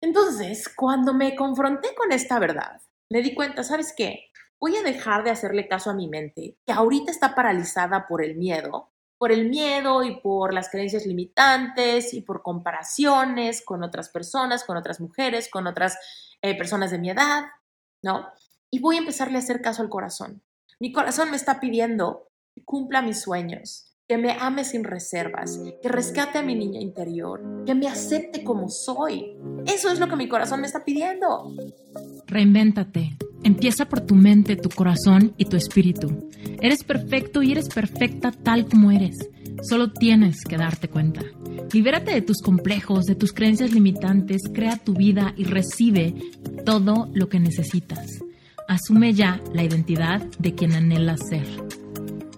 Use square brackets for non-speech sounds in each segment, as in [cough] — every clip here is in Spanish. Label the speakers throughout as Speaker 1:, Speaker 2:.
Speaker 1: Entonces, cuando me confronté con esta verdad, me di cuenta, ¿sabes qué? Voy a dejar de hacerle caso a mi mente, que ahorita está paralizada por el miedo, por el miedo y por las creencias limitantes y por comparaciones con otras personas, con otras mujeres, con otras eh, personas de mi edad, ¿no? Y voy a empezarle a hacer caso al corazón. Mi corazón me está pidiendo que cumpla mis sueños, que me ame sin reservas, que rescate a mi niña interior, que me acepte como soy. Eso es lo que mi corazón me está pidiendo.
Speaker 2: Reinvéntate. Empieza por tu mente, tu corazón y tu espíritu. Eres perfecto y eres perfecta tal como eres. Solo tienes que darte cuenta. Libérate de tus complejos, de tus creencias limitantes, crea tu vida y recibe todo lo que necesitas. Asume ya la identidad de quien anhelas ser.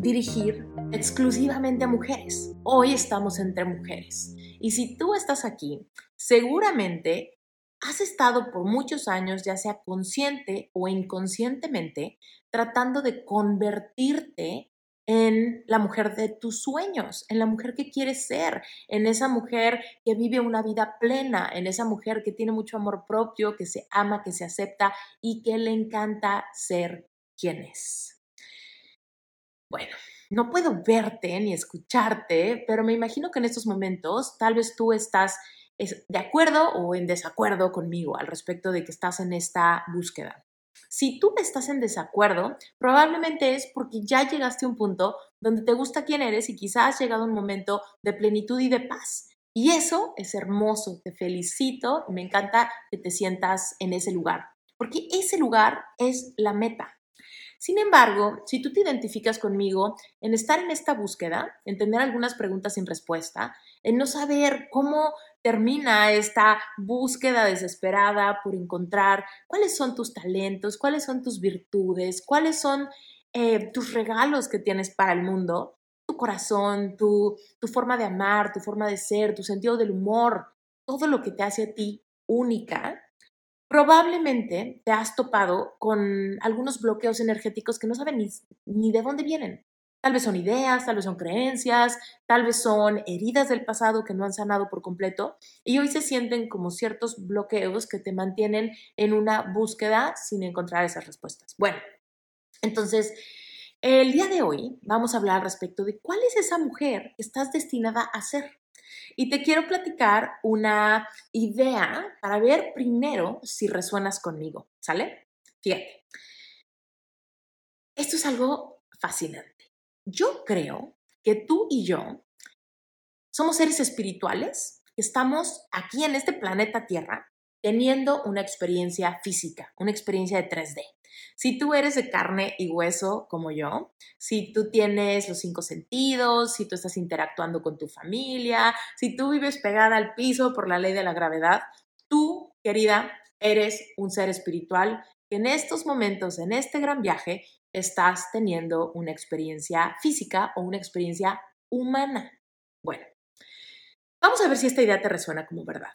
Speaker 1: dirigir exclusivamente a mujeres. Hoy estamos entre mujeres. Y si tú estás aquí, seguramente has estado por muchos años, ya sea consciente o inconscientemente, tratando de convertirte en la mujer de tus sueños, en la mujer que quieres ser, en esa mujer que vive una vida plena, en esa mujer que tiene mucho amor propio, que se ama, que se acepta y que le encanta ser quien es. Bueno, no puedo verte ni escucharte, pero me imagino que en estos momentos tal vez tú estás de acuerdo o en desacuerdo conmigo al respecto de que estás en esta búsqueda. Si tú estás en desacuerdo, probablemente es porque ya llegaste a un punto donde te gusta quién eres y quizás has llegado a un momento de plenitud y de paz. Y eso es hermoso, te felicito me encanta que te sientas en ese lugar, porque ese lugar es la meta. Sin embargo, si tú te identificas conmigo en estar en esta búsqueda, en tener algunas preguntas sin respuesta, en no saber cómo termina esta búsqueda desesperada por encontrar cuáles son tus talentos, cuáles son tus virtudes, cuáles son eh, tus regalos que tienes para el mundo, tu corazón, tu, tu forma de amar, tu forma de ser, tu sentido del humor, todo lo que te hace a ti única, probablemente te has topado con algunos bloqueos energéticos que no saben ni, de dónde vienen. Tal vez son ideas, tal vez son creencias, tal vez son heridas del pasado que no han sanado por completo y hoy se sienten como ciertos bloqueos que te mantienen en una búsqueda sin encontrar esas respuestas. Bueno, entonces, el día de hoy vamos a hablar respecto de cuál es esa mujer que estás destinada a ser. Y te quiero platicar una idea para ver primero si resuenas conmigo, ¿sale? Fíjate. Esto es algo fascinante. Yo creo que tú y yo somos seres espirituales que estamos aquí en este planeta Tierra teniendo una experiencia física, una experiencia de 3D. Si tú eres de carne y hueso como yo, si tú tienes los cinco sentidos, si tú estás interactuando con tu familia, si tú vives pegada al piso por la ley de la gravedad, tú, querida, eres un ser espiritual que en estos momentos, en este gran viaje, estás teniendo una experiencia física o una experiencia humana. Bueno, vamos a ver si esta idea te resuena como verdad.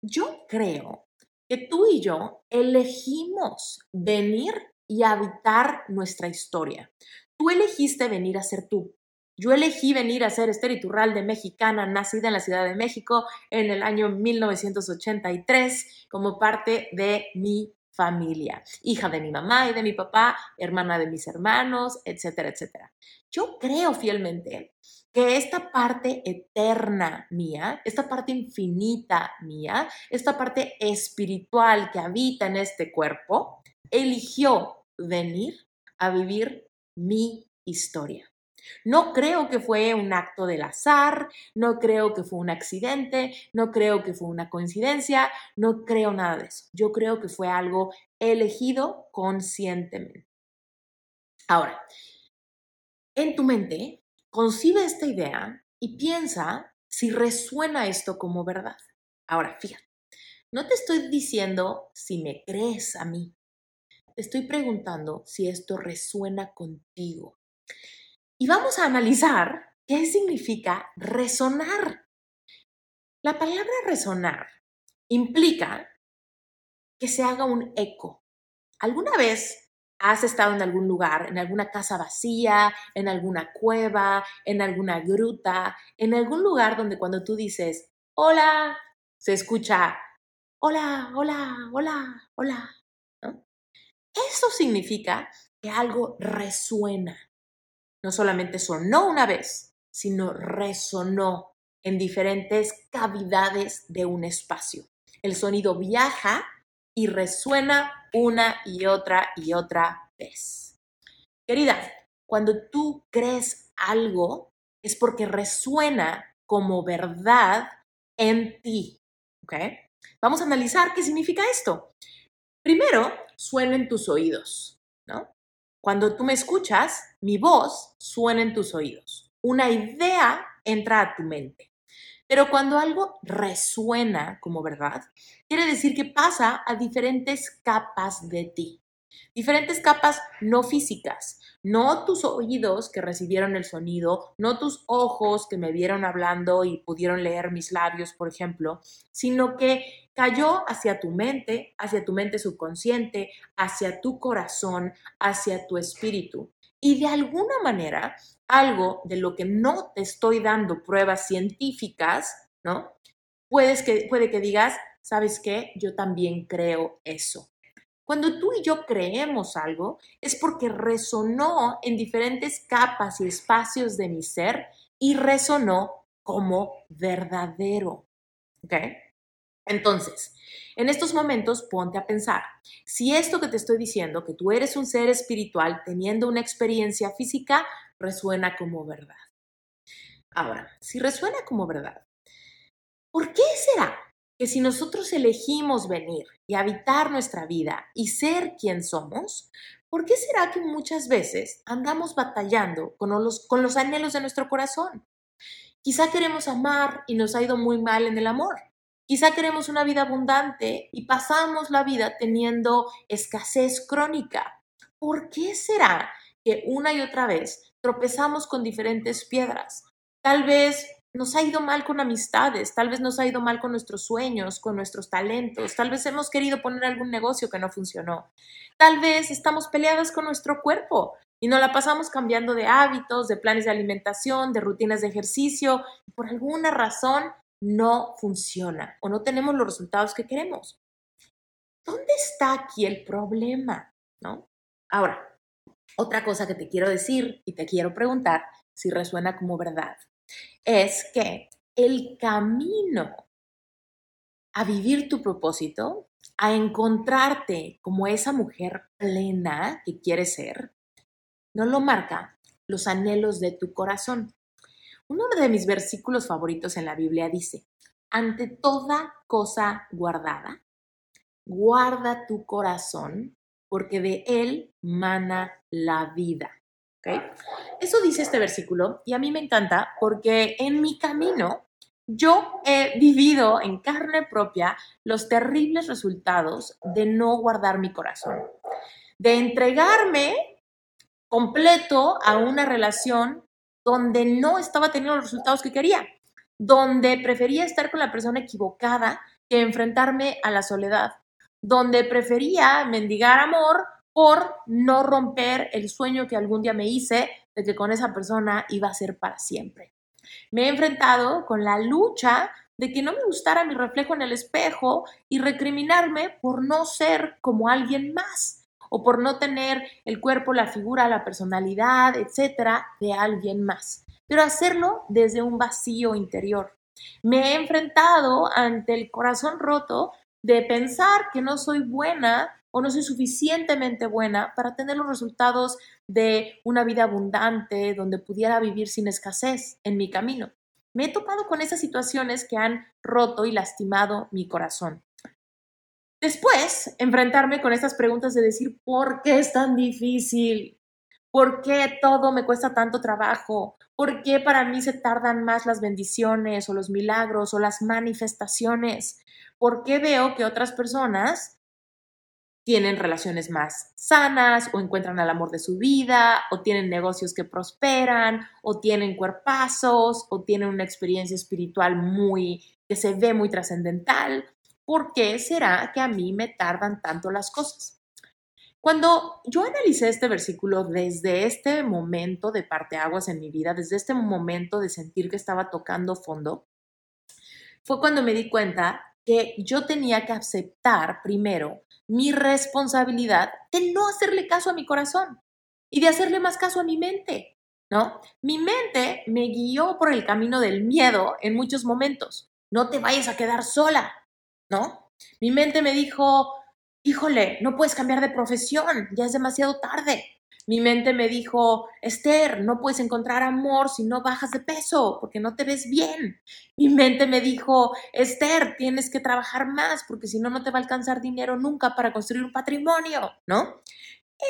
Speaker 1: Yo creo que tú y yo elegimos venir y habitar nuestra historia. Tú elegiste venir a ser tú. Yo elegí venir a ser Esther Iturralde, mexicana, nacida en la Ciudad de México en el año 1983, como parte de mi familia, hija de mi mamá y de mi papá, hermana de mis hermanos, etcétera, etcétera. Yo creo fielmente que esta parte eterna mía, esta parte infinita mía, esta parte espiritual que habita en este cuerpo, eligió venir a vivir mi historia. No creo que fue un acto del azar, no creo que fue un accidente, no creo que fue una coincidencia, no creo nada de eso. Yo creo que fue algo elegido conscientemente. Ahora, en tu mente concibe esta idea y piensa si resuena esto como verdad. Ahora, fíjate, No te estoy diciendo si me crees a mí. Te estoy preguntando si esto resuena contigo. Y vamos a analizar qué significa resonar. La palabra resonar implica que se haga un eco. ¿Alguna vez has estado en algún lugar, en alguna casa vacía, en alguna cueva, en alguna gruta, en algún lugar donde cuando tú dices, hola, se escucha, hola, hola, hola, hola? Eso significa que algo resuena. No solamente sonó una vez, sino resonó en diferentes cavidades de un espacio. El sonido viaja y resuena una y otra y otra vez. Querida, cuando tú crees algo es porque resuena como verdad en ti. Vamos a analizar qué significa esto. Primero, suena en tus oídos, ¿no? Cuando tú me escuchas, mi voz suena en tus oídos. Una idea entra a tu mente. Pero cuando algo resuena como verdad, quiere decir que pasa a diferentes capas de ti. Diferentes capas no físicas, no tus oídos que recibieron el sonido, no tus ojos que me vieron hablando y pudieron leer mis labios, por ejemplo, sino que cayó hacia tu mente, hacia tu mente subconsciente, hacia tu corazón, hacia tu espíritu. Y de alguna manera algo de lo que no te estoy dando pruebas científicas, ¿no? Puedes que, puede que digas, ¿sabes qué? Yo también creo eso. Cuando tú y yo creemos algo, es porque resonó en diferentes capas y espacios de mi ser y resonó como verdadero. ¿Ok? Entonces, en estos momentos ponte a pensar, si esto que te estoy diciendo, que tú eres un ser espiritual teniendo una experiencia física, resuena como verdad. Ahora, si resuena como verdad, ¿por qué será que si nosotros elegimos venir y habitar nuestra vida y ser quien somos, ¿por qué será que muchas veces andamos batallando con los, anhelos de nuestro corazón? Quizá queremos amar y nos ha ido muy mal en el amor. Quizá queremos una vida abundante y pasamos la vida teniendo escasez crónica. ¿Por qué será que una y otra vez tropezamos con diferentes piedras? Tal vez nos ha ido mal con amistades, tal vez nos ha ido mal con nuestros sueños, con nuestros talentos, tal vez hemos querido poner algún negocio que no funcionó, tal vez estamos peleadas con nuestro cuerpo y nos la pasamos cambiando de hábitos, de planes de alimentación, de rutinas de ejercicio, por alguna razón no funciona o no tenemos los resultados que queremos. ¿Dónde está aquí el problema? ¿No? Ahora, otra cosa que te quiero decir y te quiero preguntar si resuena como verdad es que el camino a vivir tu propósito, a encontrarte como esa mujer plena que quieres ser, no lo marca los anhelos de tu corazón. Uno de mis versículos favoritos en la Biblia dice, ante toda cosa guardada, guarda tu corazón, porque de él mana la vida. Eso dice este versículo y a mí me encanta porque en mi camino yo he vivido en carne propia los terribles resultados de no guardar mi corazón, de entregarme completo a una relación donde no estaba teniendo los resultados que quería, donde prefería estar con la persona equivocada que enfrentarme a la soledad, donde prefería mendigar amor por no romper el sueño que algún día me hice de que con esa persona iba a ser para siempre. Me he enfrentado con la lucha de que no me gustara mi reflejo en el espejo y recriminarme por no ser como alguien más o por no tener el cuerpo, la figura, la personalidad, etcétera, de alguien más, pero hacerlo desde un vacío interior. Me he enfrentado ante el corazón roto de pensar que no soy buena o no soy suficientemente buena para tener los resultados de una vida abundante donde pudiera vivir sin escasez en mi camino. Me he topado con esas situaciones que han roto y lastimado mi corazón. Después, enfrentarme con estas preguntas de decir, ¿por qué es tan difícil? ¿Por qué todo me cuesta tanto trabajo? ¿Por qué para mí se tardan más las bendiciones o los milagros o las manifestaciones? ¿Por qué veo que otras personas tienen relaciones más sanas o encuentran al amor de su vida o tienen negocios que prosperan o tienen cuerpazos o tienen una experiencia espiritual muy que se ve muy trascendental. ¿Por qué será que a mí me tardan tanto las cosas? Cuando yo analicé este versículo desde este momento de parteaguas en mi vida, desde este momento de sentir que estaba tocando fondo, fue cuando me di cuenta que yo tenía que aceptar primero mi responsabilidad de no hacerle caso a mi corazón y de hacerle más caso a mi mente, ¿no? Mi mente me guió por el camino del miedo en muchos momentos. No te vayas a quedar sola, ¿no? Mi mente me dijo, híjole, no puedes cambiar de profesión, ya es demasiado tarde. Mi mente me dijo, Esther, no puedes encontrar amor si no bajas de peso, porque no te ves bien. Mi mente me dijo, Esther, tienes que trabajar más, porque si no, no te va a alcanzar dinero nunca para construir un patrimonio, ¿no?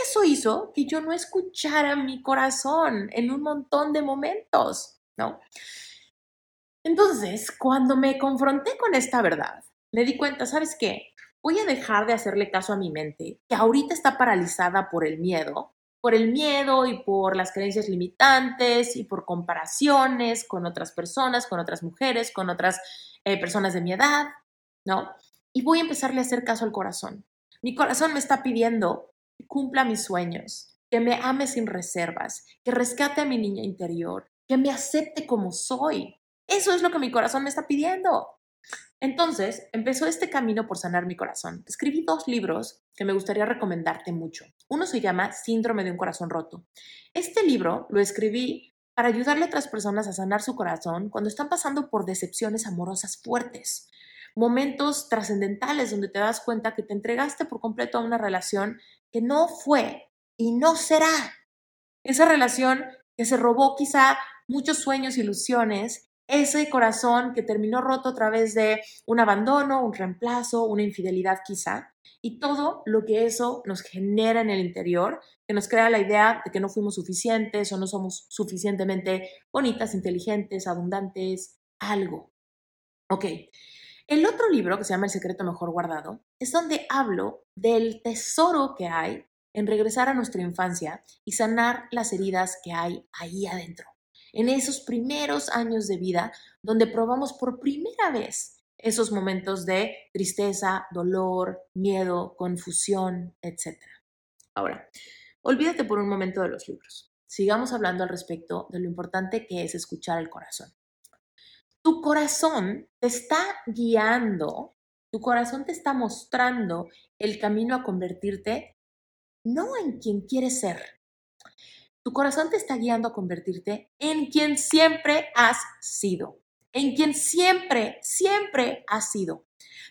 Speaker 1: Eso hizo que yo no escuchara mi corazón en un montón de momentos, ¿no? Entonces, cuando me confronté con esta verdad, me di cuenta, ¿sabes qué? Voy a dejar de hacerle caso a mi mente, que ahorita está paralizada por el miedo, por el miedo y por las creencias limitantes y por comparaciones con otras personas, con otras mujeres, con otras eh, personas de mi edad, ¿no? Y voy a empezarle a hacer caso al corazón. Mi corazón me está pidiendo que cumpla mis sueños, que me ame sin reservas, que rescate a mi niña interior, que me acepte como soy. Eso es lo que mi corazón me está pidiendo. Entonces, empezó este camino por sanar mi corazón. Escribí dos libros que me gustaría recomendarte mucho. Uno se llama Síndrome de un corazón roto. Este libro lo escribí para ayudarle a otras personas a sanar su corazón cuando están pasando por decepciones amorosas fuertes, momentos trascendentales donde te das cuenta que te entregaste por completo a una relación que no fue y no será. Esa relación que se robó quizá muchos sueños, ilusiones ese corazón que terminó roto a través de un abandono, un reemplazo, una infidelidad quizá, y todo lo que eso nos genera en el interior, que nos crea la idea de que no fuimos suficientes o no somos suficientemente bonitas, inteligentes, abundantes, algo. Ok. El otro libro, que se llama El secreto mejor guardado, es donde hablo del tesoro que hay en regresar a nuestra infancia y sanar las heridas que hay ahí adentro en esos primeros años de vida donde probamos por primera vez esos momentos de tristeza, dolor, miedo, confusión, etc. Ahora, olvídate por un momento de los libros. Sigamos hablando al respecto de lo importante que es escuchar el corazón. Tu corazón te está guiando, tu corazón te está mostrando el camino a convertirte no en quien quieres ser, tu corazón te está guiando a convertirte en quien siempre has sido, en quien siempre, siempre has sido.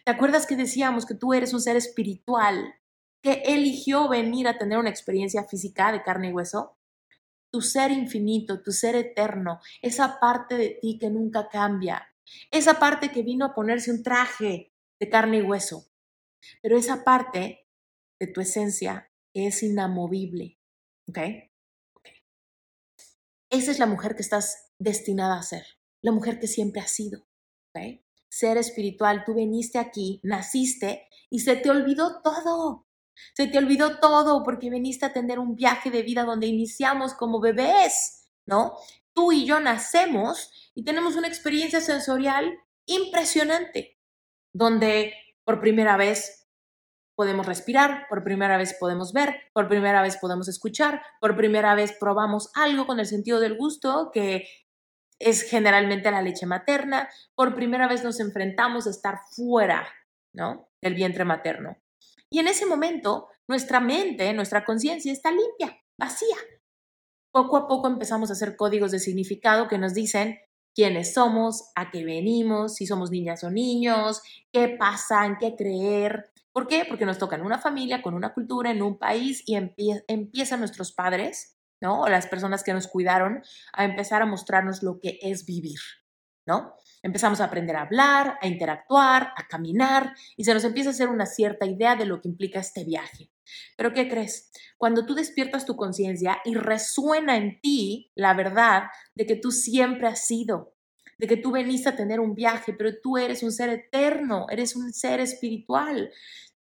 Speaker 1: ¿Te acuerdas que decíamos que tú eres un ser espiritual que eligió venir a tener una experiencia física de carne y hueso? Tu ser infinito, tu ser eterno, esa parte de ti que nunca cambia, esa parte que vino a ponerse un traje de carne y hueso, pero esa parte de tu esencia es inamovible, ¿ok? Esa es la mujer que estás destinada a ser, la mujer que siempre has sido. Ser espiritual, tú viniste aquí, naciste y se te olvidó todo. Se te olvidó todo porque viniste a tener un viaje de vida donde iniciamos como bebés, ¿no? Tú y yo nacemos y tenemos una experiencia sensorial impresionante, donde por primera vez podemos respirar, por primera vez podemos ver, por primera vez podemos escuchar, por primera vez probamos algo con el sentido del gusto, que es generalmente la leche materna, por primera vez nos enfrentamos a estar fuera, ¿no? del vientre materno. Y en ese momento, nuestra mente, nuestra conciencia está limpia, vacía. Poco a poco empezamos a hacer códigos de significado que nos dicen quiénes somos, a qué venimos, si somos niñas o niños, qué pasa, qué creer, ¿Por qué? Porque nos toca en una familia, con una cultura, en un país y empiezan nuestros padres, ¿no? O las personas que nos cuidaron a empezar a mostrarnos lo que es vivir, ¿no? Empezamos a aprender a hablar, a interactuar, a caminar y se nos empieza a hacer una cierta idea de lo que implica este viaje. Pero ¿qué crees? Cuando tú despiertas tu conciencia y resuena en ti la verdad de que tú siempre has sido, de que tú veniste a tener un viaje, pero tú eres un ser eterno, eres un ser espiritual.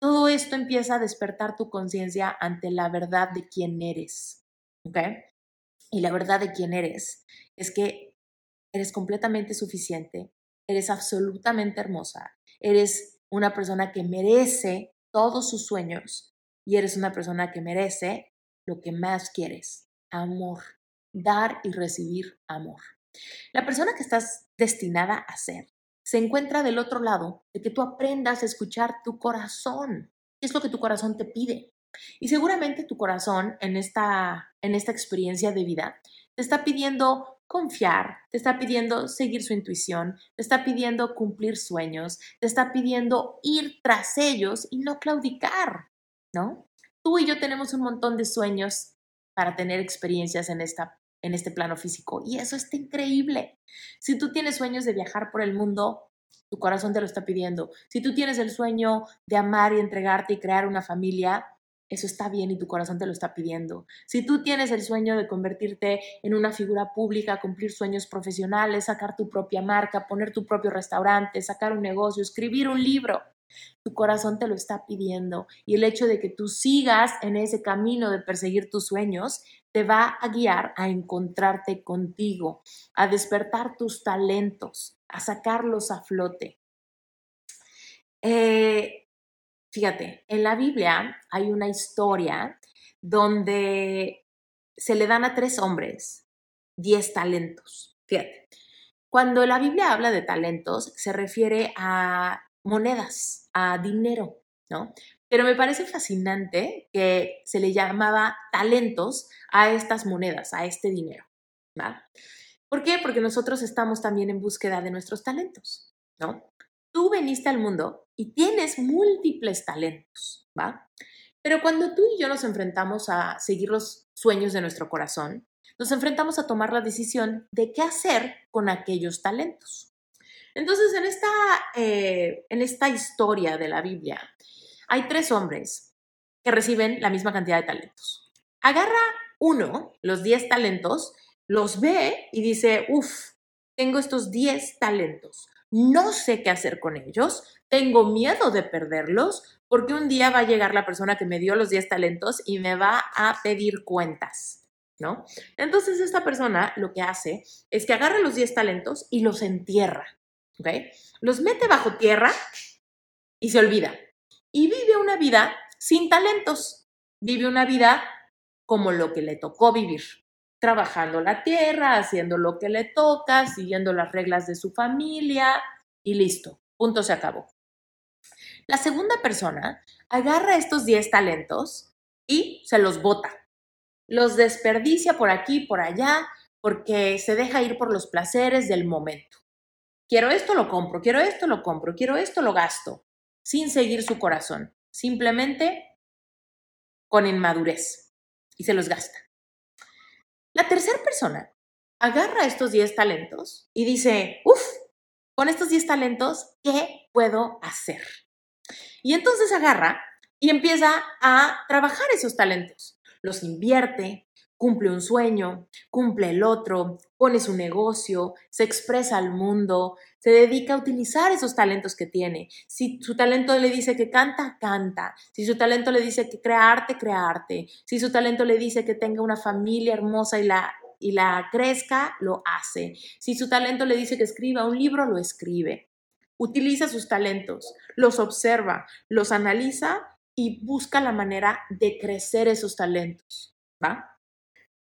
Speaker 1: Todo esto empieza a despertar tu conciencia ante la verdad de quién eres. ¿Ok? Y la verdad de quién eres es que eres completamente suficiente, eres absolutamente hermosa, eres una persona que merece todos sus sueños y eres una persona que merece lo que más quieres, amor, dar y recibir amor. La persona que estás destinada a ser se encuentra del otro lado de que tú aprendas a escuchar tu corazón. ¿Qué es lo que tu corazón te pide? Y seguramente tu corazón en esta, en esta experiencia de vida te está pidiendo confiar, te está pidiendo seguir su intuición, te está pidiendo cumplir sueños, te está pidiendo ir tras ellos y no claudicar, ¿no? Tú y yo tenemos un montón de sueños para tener experiencias en, esta, en este plano físico y eso está increíble. Si tú tienes sueños de viajar por el mundo, tu corazón te lo está pidiendo. Si tú tienes el sueño de amar y entregarte y crear una familia, eso está bien y tu corazón te lo está pidiendo. Si tú tienes el sueño de convertirte en una figura pública, cumplir sueños profesionales, sacar tu propia marca, poner tu propio restaurante, sacar un negocio, escribir un libro, tu corazón te lo está pidiendo. Y el hecho de que tú sigas en ese camino de perseguir tus sueños te va a guiar a encontrarte contigo, a despertar tus talentos, a sacarlos a flote. Eh, Fíjate, en la Biblia hay una historia donde se le dan a tres hombres diez talentos. Fíjate, cuando la Biblia habla de talentos, se refiere a monedas, a dinero, ¿no? Pero me parece fascinante que se le llamaba talentos a estas monedas, a este dinero, ¿va? ¿Por qué? Porque nosotros estamos también en búsqueda de nuestros talentos, ¿no? Tú veniste al mundo y tienes múltiples talentos, ¿va? Pero cuando tú y yo nos enfrentamos a seguir los sueños de nuestro corazón, nos enfrentamos a tomar la decisión de qué hacer con aquellos talentos. Entonces, en esta, eh, en esta historia de la Biblia, hay tres hombres que reciben la misma cantidad de talentos. Agarra uno, los diez talentos, los ve y dice, uff, tengo estos diez talentos no sé qué hacer con ellos, tengo miedo de perderlos, porque un día va a llegar la persona que me dio los 10 talentos y me va a pedir cuentas, ¿no? Entonces esta persona lo que hace es que agarra los 10 talentos y los entierra, Los mete bajo tierra y se olvida. Y vive una vida sin talentos, vive una vida como lo que le tocó vivir, trabajando la tierra, haciendo lo que le toca, siguiendo las reglas de su familia y listo, punto se acabó. La segunda persona agarra estos 10 talentos y se los bota. Los desperdicia por aquí, por allá, porque se deja ir por los placeres del momento. Quiero esto, lo compro, quiero esto, lo compro, quiero esto, lo gasto, sin seguir su corazón, simplemente con inmadurez y se los gasta. La tercera persona agarra estos 10 talentos y dice, uff, con estos 10 talentos, ¿qué puedo hacer? Y entonces agarra y empieza a trabajar esos talentos. Los invierte, cumple un sueño, cumple el otro, pone su negocio, se expresa al mundo, se dedica a utilizar esos talentos que tiene. Si su talento le dice que canta, canta. Si su talento le dice que crea arte, crea arte. Si su talento le dice que tenga una familia hermosa y la, y la crezca, lo hace. Si su talento le dice que escriba un libro, lo escribe. Utiliza sus talentos, los observa, los analiza y busca la manera de crecer esos talentos. ¿Va?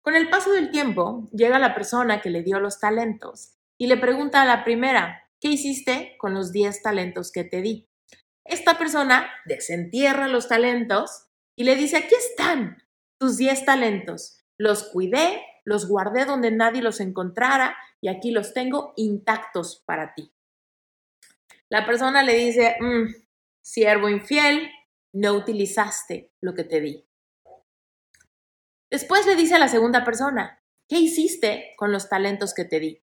Speaker 1: Con el paso del tiempo, llega la persona que le dio los talentos y le pregunta a la primera, ¿qué hiciste con los 10 talentos que te di? Esta persona desentierra los talentos y le dice, aquí están tus 10 talentos. Los cuidé, los guardé donde nadie los encontrara y aquí los tengo intactos para ti. La persona le dice, mm, siervo infiel, no utilizaste lo que te di. Después le dice a la segunda persona, ¿qué hiciste con los talentos que te di?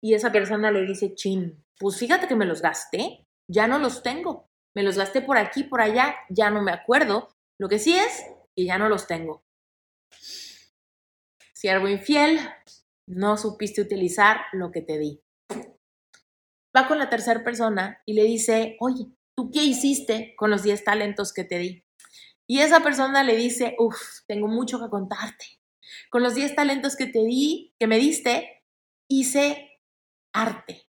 Speaker 1: Y esa persona le dice, chin, pues fíjate que me los gasté, ya no los tengo, me los gasté por aquí, por allá, ya no me acuerdo. Lo que sí es que ya no los tengo. Siervo infiel, no supiste utilizar lo que te di. va con la tercera persona y le dice, oye, ¿tú qué hiciste con los 10 talentos que te di? Y esa persona le dice, uff, tengo mucho que contarte. Con los 10 talentos que te di, que me diste, hice arte,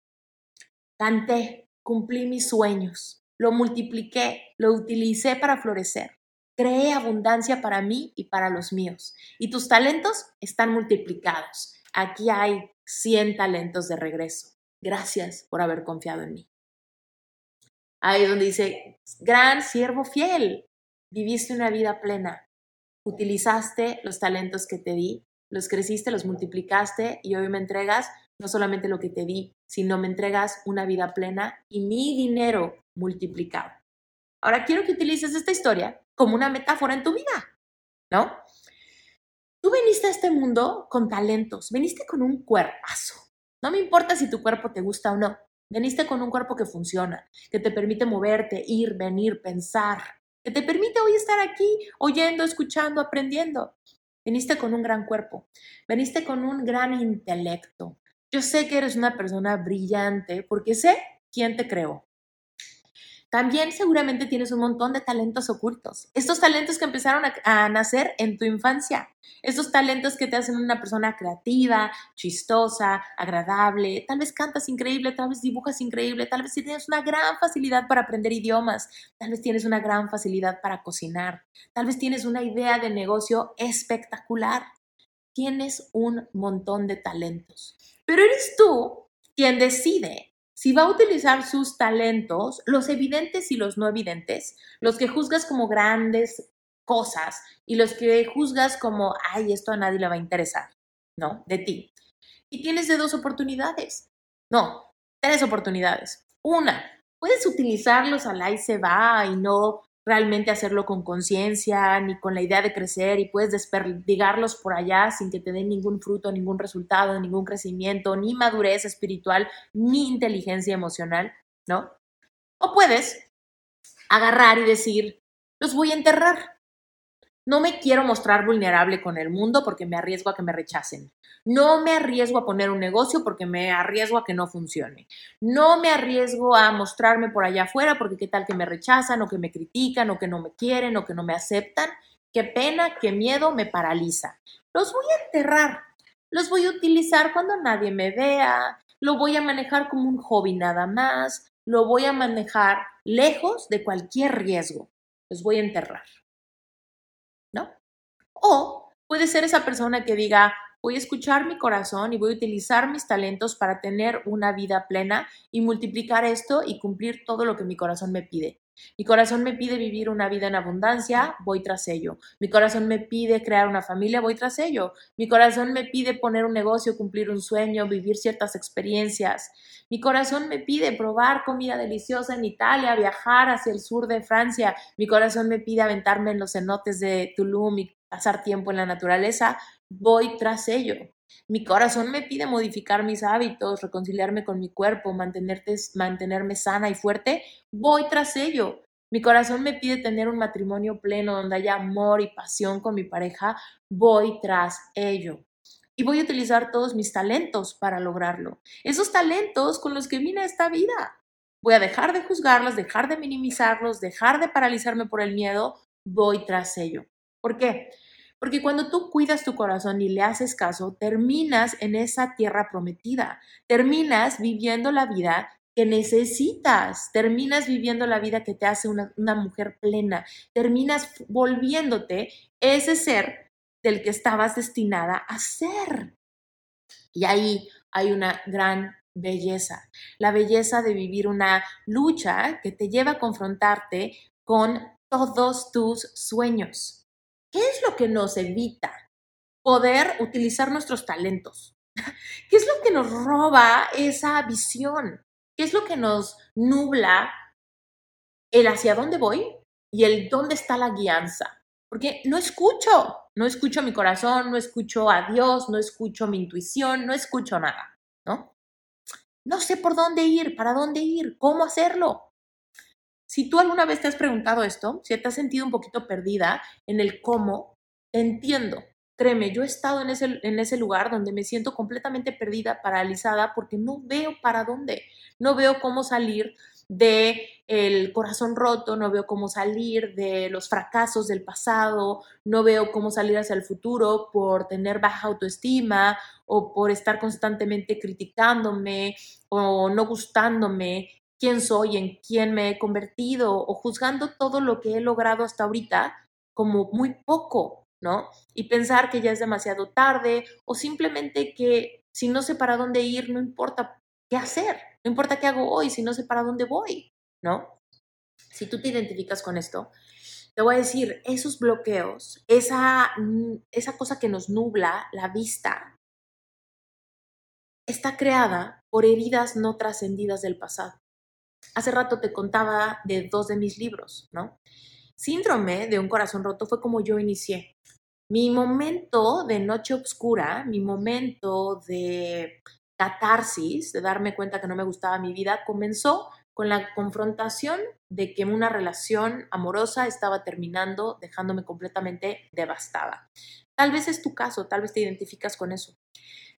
Speaker 1: canté, cumplí mis sueños, lo multipliqué, lo utilicé para florecer. Creé abundancia para mí y para los míos. Y tus talentos están multiplicados. Aquí hay 100 talentos de regreso. Gracias por haber confiado en mí. Ahí es donde dice, gran siervo fiel, viviste una vida plena, utilizaste los talentos que te di, los creciste, los multiplicaste y hoy me entregas no solamente lo que te di, sino me entregas una vida plena y mi dinero multiplicado. Ahora quiero que utilices esta historia como una metáfora en tu vida, ¿no? Tú viniste a este mundo con talentos, viniste con un cuerpazo. No me importa si tu cuerpo te gusta o no. Veniste con un cuerpo que funciona, que te permite moverte, ir, venir, pensar, que te permite hoy estar aquí oyendo, escuchando, aprendiendo. Veniste con un gran cuerpo, veniste con un gran intelecto. Yo sé que eres una persona brillante porque sé quién te creó. También seguramente tienes un montón de talentos ocultos. Estos talentos que empezaron a, nacer en tu infancia. Estos talentos que te hacen una persona creativa, chistosa, agradable. Tal vez cantas increíble, tal vez dibujas increíble, tal vez tienes una gran facilidad para aprender idiomas. Tal vez tienes una gran facilidad para cocinar. Tal vez tienes una idea de negocio espectacular. Tienes un montón de talentos. Pero eres tú quien decide si va a utilizar sus talentos, los evidentes y los no evidentes, los que juzgas como grandes cosas y los que juzgas como, ay, esto a nadie le va a interesar, ¿no? De ti. Y tienes de dos oportunidades. No, tres oportunidades. Una, puedes utilizarlos al ahí se va y no realmente hacerlo con conciencia ni con la idea de crecer y puedes desperdigarlos por allá sin que te den ningún fruto, ningún resultado, ningún crecimiento, ni madurez espiritual, ni inteligencia emocional, ¿no? O puedes agarrar y decir, los voy a enterrar. No me quiero mostrar vulnerable con el mundo porque me arriesgo a que me rechacen. No me arriesgo a poner un negocio porque me arriesgo a que no funcione. No me arriesgo a mostrarme por allá afuera porque qué tal que me rechazan o que me critican o que no me quieren o que no me aceptan. Qué pena, qué miedo me paraliza. Los voy a enterrar. Los voy a utilizar cuando nadie me vea. Lo voy a manejar como un hobby nada más. Lo voy a manejar lejos de cualquier riesgo. Los voy a enterrar. O puede ser esa persona que diga, voy a escuchar mi corazón y voy a utilizar mis talentos para tener una vida plena y multiplicar esto y cumplir todo lo que mi corazón me pide. Mi corazón me pide vivir una vida en abundancia, voy tras ello. Mi corazón me pide crear una familia, voy tras ello. Mi corazón me pide poner un negocio, cumplir un sueño, vivir ciertas experiencias. Mi corazón me pide probar comida deliciosa en Italia, viajar hacia el sur de Francia. Mi corazón me pide aventarme en los cenotes de Tulum pasar tiempo en la naturaleza, voy tras ello. Mi corazón me pide modificar mis hábitos, reconciliarme con mi cuerpo, mantenerme sana y fuerte, voy tras ello. Mi corazón me pide tener un matrimonio pleno donde haya amor y pasión con mi pareja, voy tras ello. Y voy a utilizar todos mis talentos para lograrlo. Esos talentos con los que vine a esta vida. Voy a dejar de juzgarlos, dejar de minimizarlos, dejar de paralizarme por el miedo, voy tras ello. ¿Por qué? Porque cuando tú cuidas tu corazón y le haces caso, terminas en esa tierra prometida, terminas viviendo la vida que necesitas, terminas viviendo la vida que te hace una, mujer plena, terminas volviéndote ese ser del que estabas destinada a ser. Y ahí hay una gran belleza, la belleza de vivir una lucha que te lleva a confrontarte con todos tus sueños. ¿Qué es lo que nos evita poder utilizar nuestros talentos? [laughs] ¿Qué es lo que nos roba esa visión? ¿Qué es lo que nos nubla el hacia dónde voy y el dónde está la guianza? Porque no escucho, no escucho mi corazón, no escucho a Dios, no escucho mi intuición, no escucho nada, ¿no? No sé por dónde ir, para dónde ir, cómo hacerlo. Si tú alguna vez te has preguntado esto, si te has sentido un poquito perdida en el cómo, entiendo. Créeme, yo he estado en ese, en ese lugar donde me siento completamente perdida, paralizada, porque no veo para dónde. No veo cómo salir de el corazón roto, no veo cómo salir de los fracasos del pasado, no veo cómo salir hacia el futuro por tener baja autoestima o por estar constantemente criticándome o no gustándome quién soy, en quién me he convertido o juzgando todo lo que he logrado hasta ahorita como muy poco, ¿no? Y pensar que ya es demasiado tarde o simplemente que si no sé para dónde ir, no importa qué hacer, no importa qué hago hoy, si no sé para dónde voy, ¿no? Si tú te identificas con esto, te voy a decir, esos bloqueos, esa, esa cosa que nos nubla la vista, está creada por heridas no trascendidas del pasado. Hace rato te contaba de dos de mis libros, ¿no? Síndrome de un corazón roto fue como yo inicié. Mi momento de noche oscura, mi momento de catarsis, de darme cuenta que no me gustaba mi vida, comenzó con la confrontación de que una relación amorosa estaba terminando, dejándome completamente devastada. Tal vez es tu caso, tal vez te identificas con eso.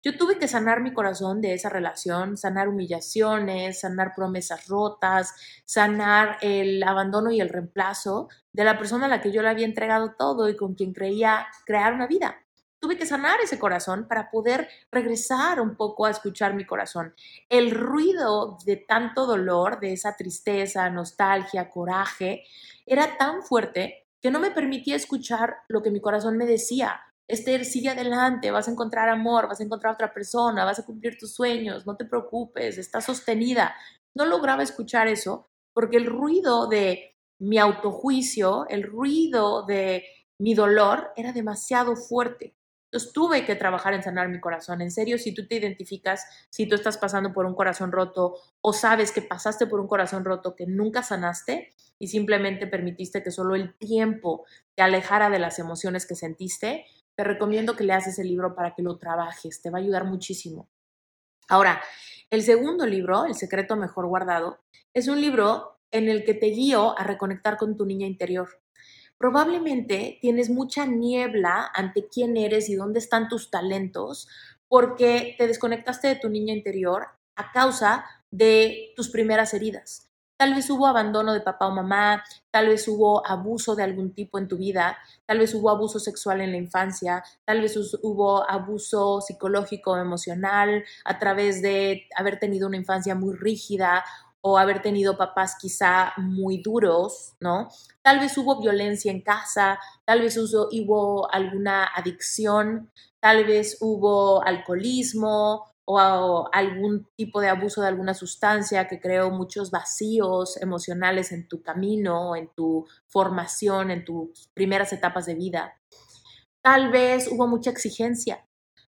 Speaker 1: Yo tuve que sanar mi corazón de esa relación, sanar humillaciones, sanar promesas rotas, sanar el abandono y el reemplazo de la persona a la que yo le había entregado todo y con quien creía crear una vida. Tuve que sanar ese corazón para poder regresar un poco a escuchar mi corazón. El ruido de tanto dolor, de esa tristeza, nostalgia, coraje, era tan fuerte que no me permitía escuchar lo que mi corazón me decía. Esther, sigue adelante, vas a encontrar amor, vas a encontrar otra persona, vas a cumplir tus sueños, no te preocupes, estás sostenida. No lograba escuchar eso porque el ruido de mi autojuicio, el ruido de mi dolor era demasiado fuerte. Entonces tuve que trabajar en sanar mi corazón. En serio, si tú te identificas, si tú estás pasando por un corazón roto o sabes que pasaste por un corazón roto que nunca sanaste y simplemente permitiste que solo el tiempo te alejara de las emociones que sentiste, te recomiendo que leas ese libro para que lo trabajes, te va a ayudar muchísimo. Ahora, el segundo libro, El secreto mejor guardado, es un libro en el que te guío a reconectar con tu niña interior. Probablemente tienes mucha niebla ante quién eres y dónde están tus talentos porque te desconectaste de tu niña interior a causa de tus primeras heridas. Tal vez hubo abandono de papá o mamá, tal vez hubo abuso de algún tipo en tu vida, tal vez hubo abuso sexual en la infancia, tal vez hubo abuso psicológico emocional a través de haber tenido una infancia muy rígida o haber tenido papás quizá muy duros, ¿no? Tal vez hubo violencia en casa, tal vez hubo alguna adicción, tal vez hubo alcoholismo, o algún tipo de abuso de alguna sustancia que creó muchos vacíos emocionales en tu camino, en tu formación, en tus primeras etapas de vida. Tal vez hubo mucha exigencia.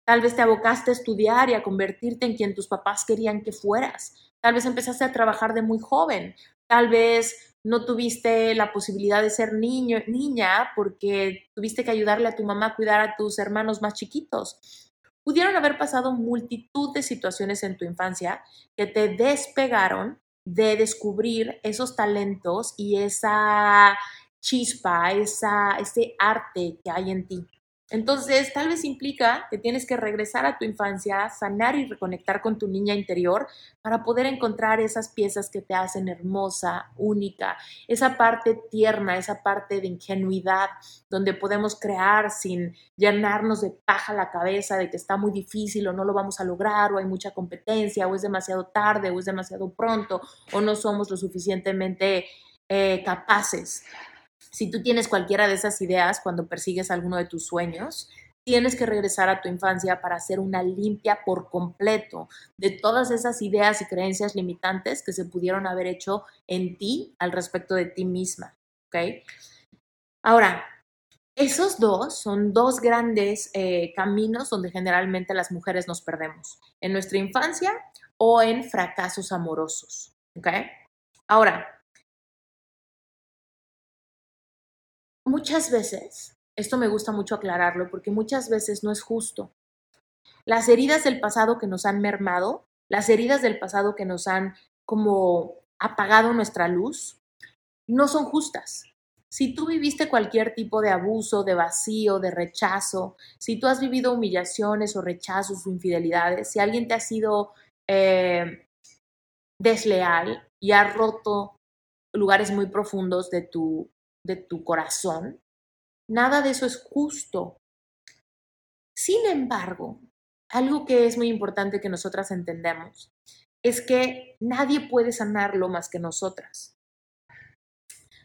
Speaker 1: Tal vez te abocaste a estudiar y a convertirte en quien tus papás querían que fueras. Tal vez empezaste a trabajar de muy joven. Tal vez no tuviste la posibilidad de ser niño, niña porque tuviste que ayudarle a tu mamá a cuidar a tus hermanos más chiquitos pudieron haber pasado multitud de situaciones en tu infancia que te despegaron de descubrir esos talentos y esa chispa, esa, ese arte que hay en ti. Entonces, tal vez implica que tienes que regresar a tu infancia, sanar y reconectar con tu niña interior para poder encontrar esas piezas que te hacen hermosa, única, esa parte tierna, esa parte de ingenuidad, donde podemos crear sin llenarnos de paja la cabeza de que está muy difícil o no lo vamos a lograr o hay mucha competencia o es demasiado tarde o es demasiado pronto o no somos lo suficientemente eh, capaces. Si tú tienes cualquiera de esas ideas cuando persigues alguno de tus sueños, tienes que regresar a tu infancia para hacer una limpia por completo de todas esas ideas y creencias limitantes que se pudieron haber hecho en ti al respecto de ti misma. ¿ok? Ahora, esos dos son dos grandes eh, caminos donde generalmente las mujeres nos perdemos, en nuestra infancia o en fracasos amorosos. ¿ok? Ahora, muchas veces, esto me gusta mucho aclararlo porque muchas veces no es justo. Las heridas del pasado que nos han mermado, las heridas del pasado que nos han como apagado nuestra luz, no son justas. Si tú viviste cualquier tipo de abuso, de vacío, de rechazo, si tú has vivido humillaciones o rechazos o infidelidades, si alguien te ha sido eh, desleal y ha roto lugares muy profundos de tu, de tu corazón, nada de eso es justo. Sin embargo, algo que es muy importante que nosotras entendamos es que nadie puede sanarlo más que nosotras.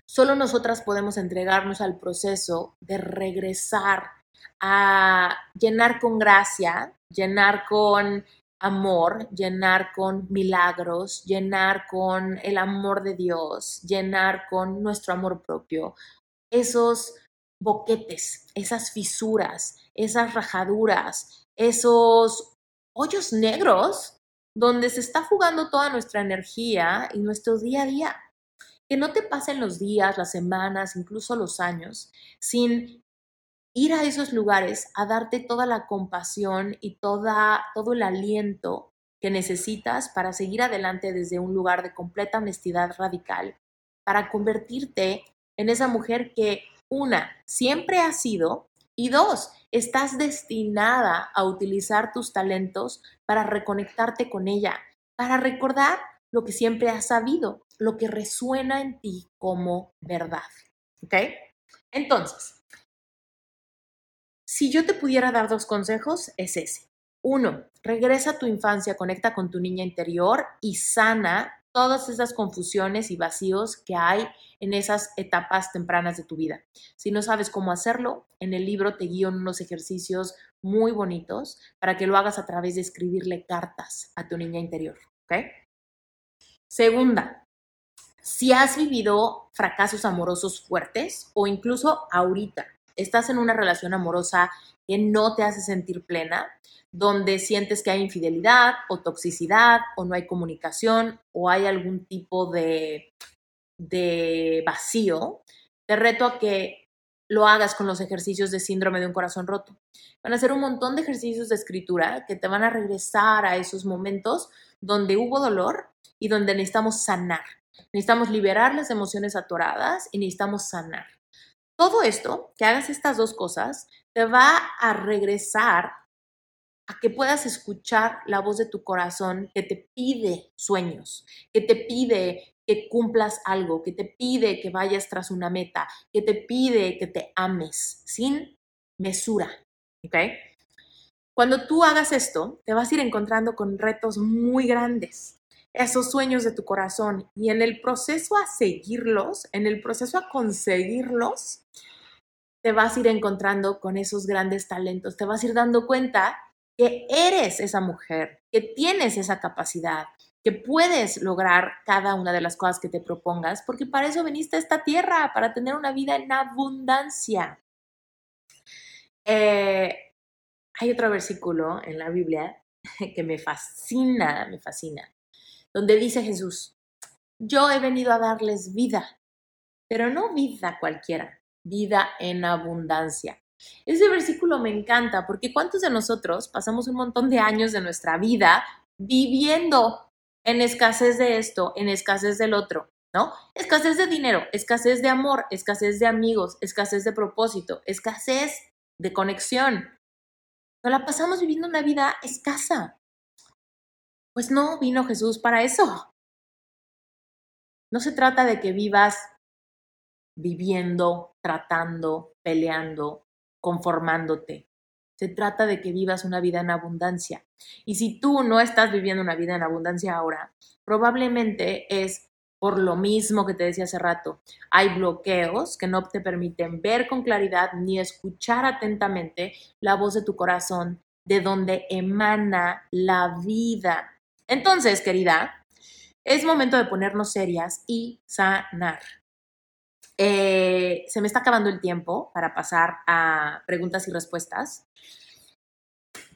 Speaker 1: Solo nosotras podemos entregarnos al proceso de regresar a llenar con gracia, llenar con amor, llenar con milagros, llenar con el amor de Dios, llenar con nuestro amor propio, esos boquetes, esas fisuras, esas rajaduras, esos hoyos negros donde se está jugando toda nuestra energía y nuestro día a día. Que no te pasen los días, las semanas, incluso los años, sin ir a esos lugares a darte toda la compasión y toda, todo el aliento que necesitas para seguir adelante desde un lugar de completa honestidad radical, para convertirte en esa mujer que, una, siempre has sido y dos, estás destinada a utilizar tus talentos para reconectarte con ella, para recordar lo que siempre has sabido, lo que resuena en ti como verdad. ¿Ok? Entonces, si yo te pudiera dar dos consejos, es ese. Uno, regresa a tu infancia, conecta con tu niña interior y sana todas esas confusiones y vacíos que hay en esas etapas tempranas de tu vida. Si no sabes cómo hacerlo, en el libro te guío unos ejercicios muy bonitos para que lo hagas a través de escribirle cartas a tu niña interior. ¿ok? Segunda, si has vivido fracasos amorosos fuertes o incluso ahorita estás en una relación amorosa que no te hace sentir plena, donde sientes que hay infidelidad o toxicidad o no hay comunicación o hay algún tipo de, de vacío, te reto a que lo hagas con los ejercicios de síndrome de un corazón roto. Van a ser un montón de ejercicios de escritura que te van a regresar a esos momentos donde hubo dolor y donde necesitamos sanar. Necesitamos liberar las emociones atoradas y necesitamos sanar. Todo esto, que hagas estas dos cosas, te va a regresar a que puedas escuchar la voz de tu corazón que te pide sueños, que te pide que cumplas algo, que te pide que vayas tras una meta, que te pide que te ames sin mesura. ¿Ok? Cuando tú hagas esto, te vas a ir encontrando con retos muy grandes esos sueños de tu corazón y en el proceso a seguirlos, en el proceso a conseguirlos, te vas a ir encontrando con esos grandes talentos, te vas a ir dando cuenta que eres esa mujer, que tienes esa capacidad, que puedes lograr cada una de las cosas que te propongas, porque para eso viniste a esta tierra, para tener una vida en abundancia. Eh, hay otro versículo en la Biblia [laughs] que me fascina, me fascina, donde dice Jesús, yo he venido a darles vida, pero no vida cualquiera, vida en abundancia. Ese versículo me encanta porque ¿cuántos de nosotros pasamos un montón de años de nuestra vida viviendo en escasez de esto, en escasez del otro? ¿No? Escasez de dinero, escasez de amor, escasez de amigos, escasez de propósito, escasez de conexión. Nos la pasamos viviendo una vida escasa. Pues no vino Jesús para eso. No se trata de que vivas viviendo, tratando, peleando, conformándote. Se trata de que vivas una vida en abundancia. Y si tú no estás viviendo una vida en abundancia ahora, probablemente es por lo mismo que te decía hace rato. Hay bloqueos que no te permiten ver con claridad ni escuchar atentamente la voz de tu corazón, de donde emana la vida. Entonces, querida, es momento de ponernos serias y sanar. Eh, se me está acabando el tiempo para pasar a preguntas y respuestas,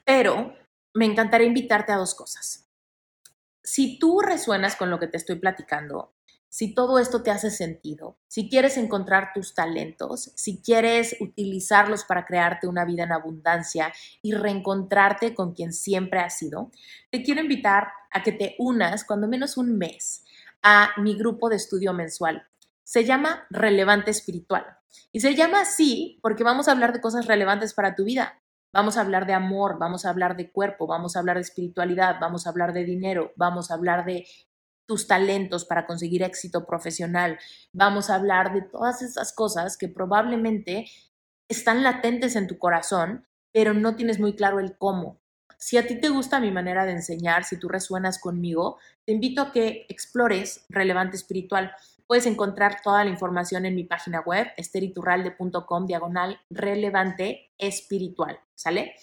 Speaker 1: pero me encantaría invitarte a dos cosas. Si tú resuenas con lo que te estoy platicando, si todo esto te hace sentido, si quieres encontrar tus talentos, si quieres utilizarlos para crearte una vida en abundancia y reencontrarte con quien siempre has sido, te quiero invitar a que te unas cuando menos un mes a mi grupo de estudio mensual. Se llama Relevante Espiritual. Y se llama así porque vamos a hablar de cosas relevantes para tu vida. Vamos a hablar de amor, vamos a hablar de cuerpo, vamos a hablar de espiritualidad, vamos a hablar de dinero, vamos a hablar de tus talentos para conseguir éxito profesional. Vamos a hablar de todas esas cosas que probablemente están latentes en tu corazón, pero no tienes muy claro el cómo. Si a ti te gusta mi manera de enseñar, si tú resuenas conmigo, te invito a que explores Relevante Espiritual. Puedes encontrar toda la información en mi página web, esteriturralde.com, diagonal relevante espiritual, ¿sale?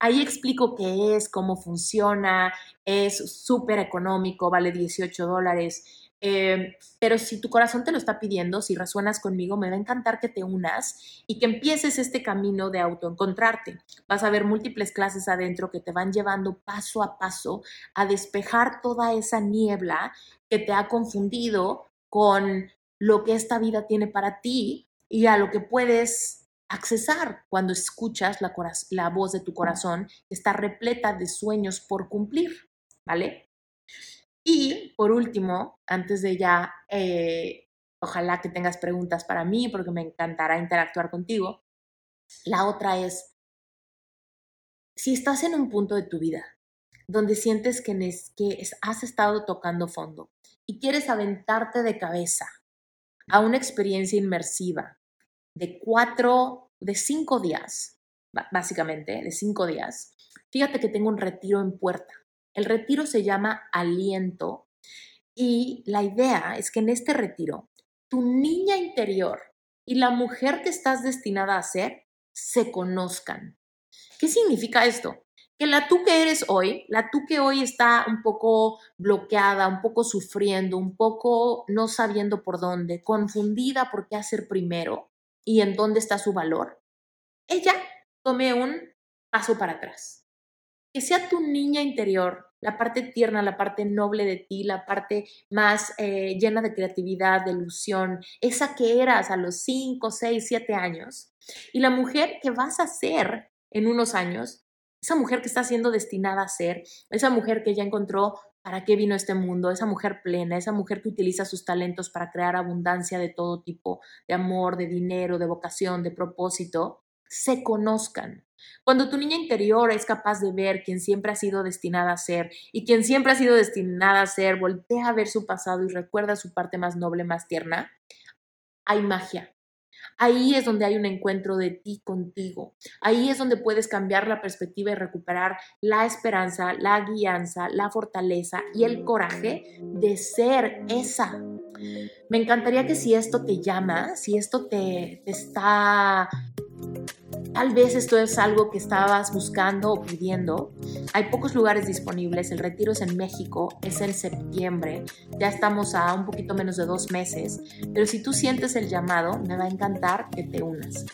Speaker 1: Ahí explico qué es, cómo funciona, es súper económico, vale 18 dólares. Eh, pero si tu corazón te lo está pidiendo, si resuenas conmigo, me va a encantar que te unas y que empieces este camino de autoencontrarte. Vas a ver múltiples clases adentro que te van llevando paso a paso a despejar toda esa niebla que te ha confundido con lo que esta vida tiene para ti y a lo que puedes accesar cuando escuchas la, la voz de tu corazón que está repleta de sueños por cumplir, ¿vale? Y por último, antes de ya, eh, ojalá que tengas preguntas para mí porque me encantará interactuar contigo, la otra es, si estás en un punto de tu vida donde sientes que, que has estado tocando fondo y quieres aventarte de cabeza a una experiencia inmersiva de cuatro, de cinco días, básicamente, de cinco días, fíjate que tengo un retiro en puerta. El retiro se llama Aliento y la idea es que en este retiro tu niña interior y la mujer que estás destinada a ser se conozcan. ¿Qué significa esto? que la tú que eres hoy, la tú que hoy está un poco bloqueada, un poco sufriendo, un poco no sabiendo por dónde, confundida por qué hacer primero y en dónde está su valor, ella tome un paso para atrás. Que sea tu niña interior, la parte tierna, la parte noble de ti, la parte más eh, llena de creatividad, de ilusión, esa que eras a los 5, 6, 7 años, y la mujer que vas a ser en unos años, esa mujer que está siendo destinada a ser, esa mujer que ya encontró para qué vino este mundo, esa mujer plena, esa mujer que utiliza sus talentos para crear abundancia de todo tipo, de amor, de dinero, de vocación, de propósito, se conozcan. Cuando tu niña interior es capaz de ver quien siempre ha sido destinada a ser y quien siempre ha sido destinada a ser, voltea a ver su pasado y recuerda su parte más noble, más tierna, hay magia, Ahí es donde hay un encuentro de ti contigo. Ahí es donde puedes cambiar la perspectiva y recuperar la esperanza, la guianza, la fortaleza y el coraje de ser esa. Me encantaría que si esto te llama, si esto te, te está Tal vez esto es algo que estabas buscando o pidiendo. Hay pocos lugares disponibles. El retiro es en México, es en septiembre. Ya estamos a un poquito menos de dos meses. Pero si tú sientes el llamado, me va a encantar que te unas.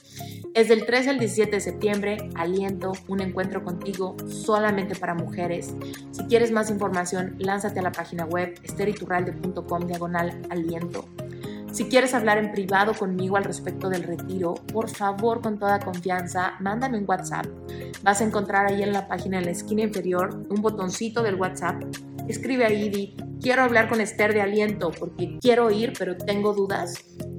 Speaker 1: Es del 13 al 17 de septiembre, aliento, un encuentro contigo solamente para mujeres. Si quieres más información, lánzate a la página web esteriturralde.com diagonal aliento. Si quieres hablar en privado conmigo al respecto del retiro, por favor, con toda confianza, mándame un WhatsApp. Vas a encontrar ahí en la página en la esquina inferior un botoncito del WhatsApp. Escribe ahí, di, quiero hablar con Esther de aliento porque quiero ir, pero tengo dudas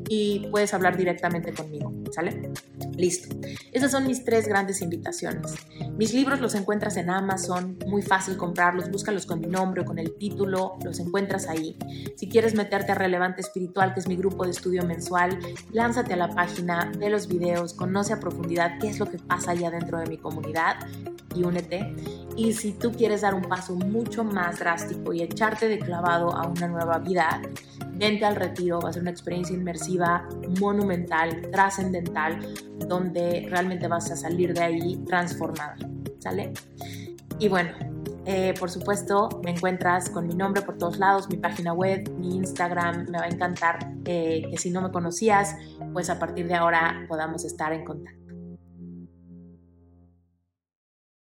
Speaker 1: y puedes hablar directamente conmigo, ¿sale? Listo. Esas son mis tres grandes invitaciones. Mis libros los encuentras en Amazon, muy fácil comprarlos, búscalos con mi nombre o con el título, los encuentras ahí. Si quieres meterte a Relevante Espiritual, que es mi grupo de estudio mensual, lánzate a la página, ve los videos, conoce a profundidad qué es lo que pasa allá dentro de mi comunidad y únete. Y si tú quieres dar un paso mucho más drástico y echarte de clavado a una nueva vida, vente al retiro, va a ser una experiencia inmersiva, monumental, trascendental, donde realmente vas a salir de ahí transformada, ¿sale? Y bueno, eh, por supuesto, me encuentras con mi nombre por todos lados, mi página web, mi Instagram. Me va a encantar eh, que si no me conocías, pues a partir de ahora podamos estar en contacto.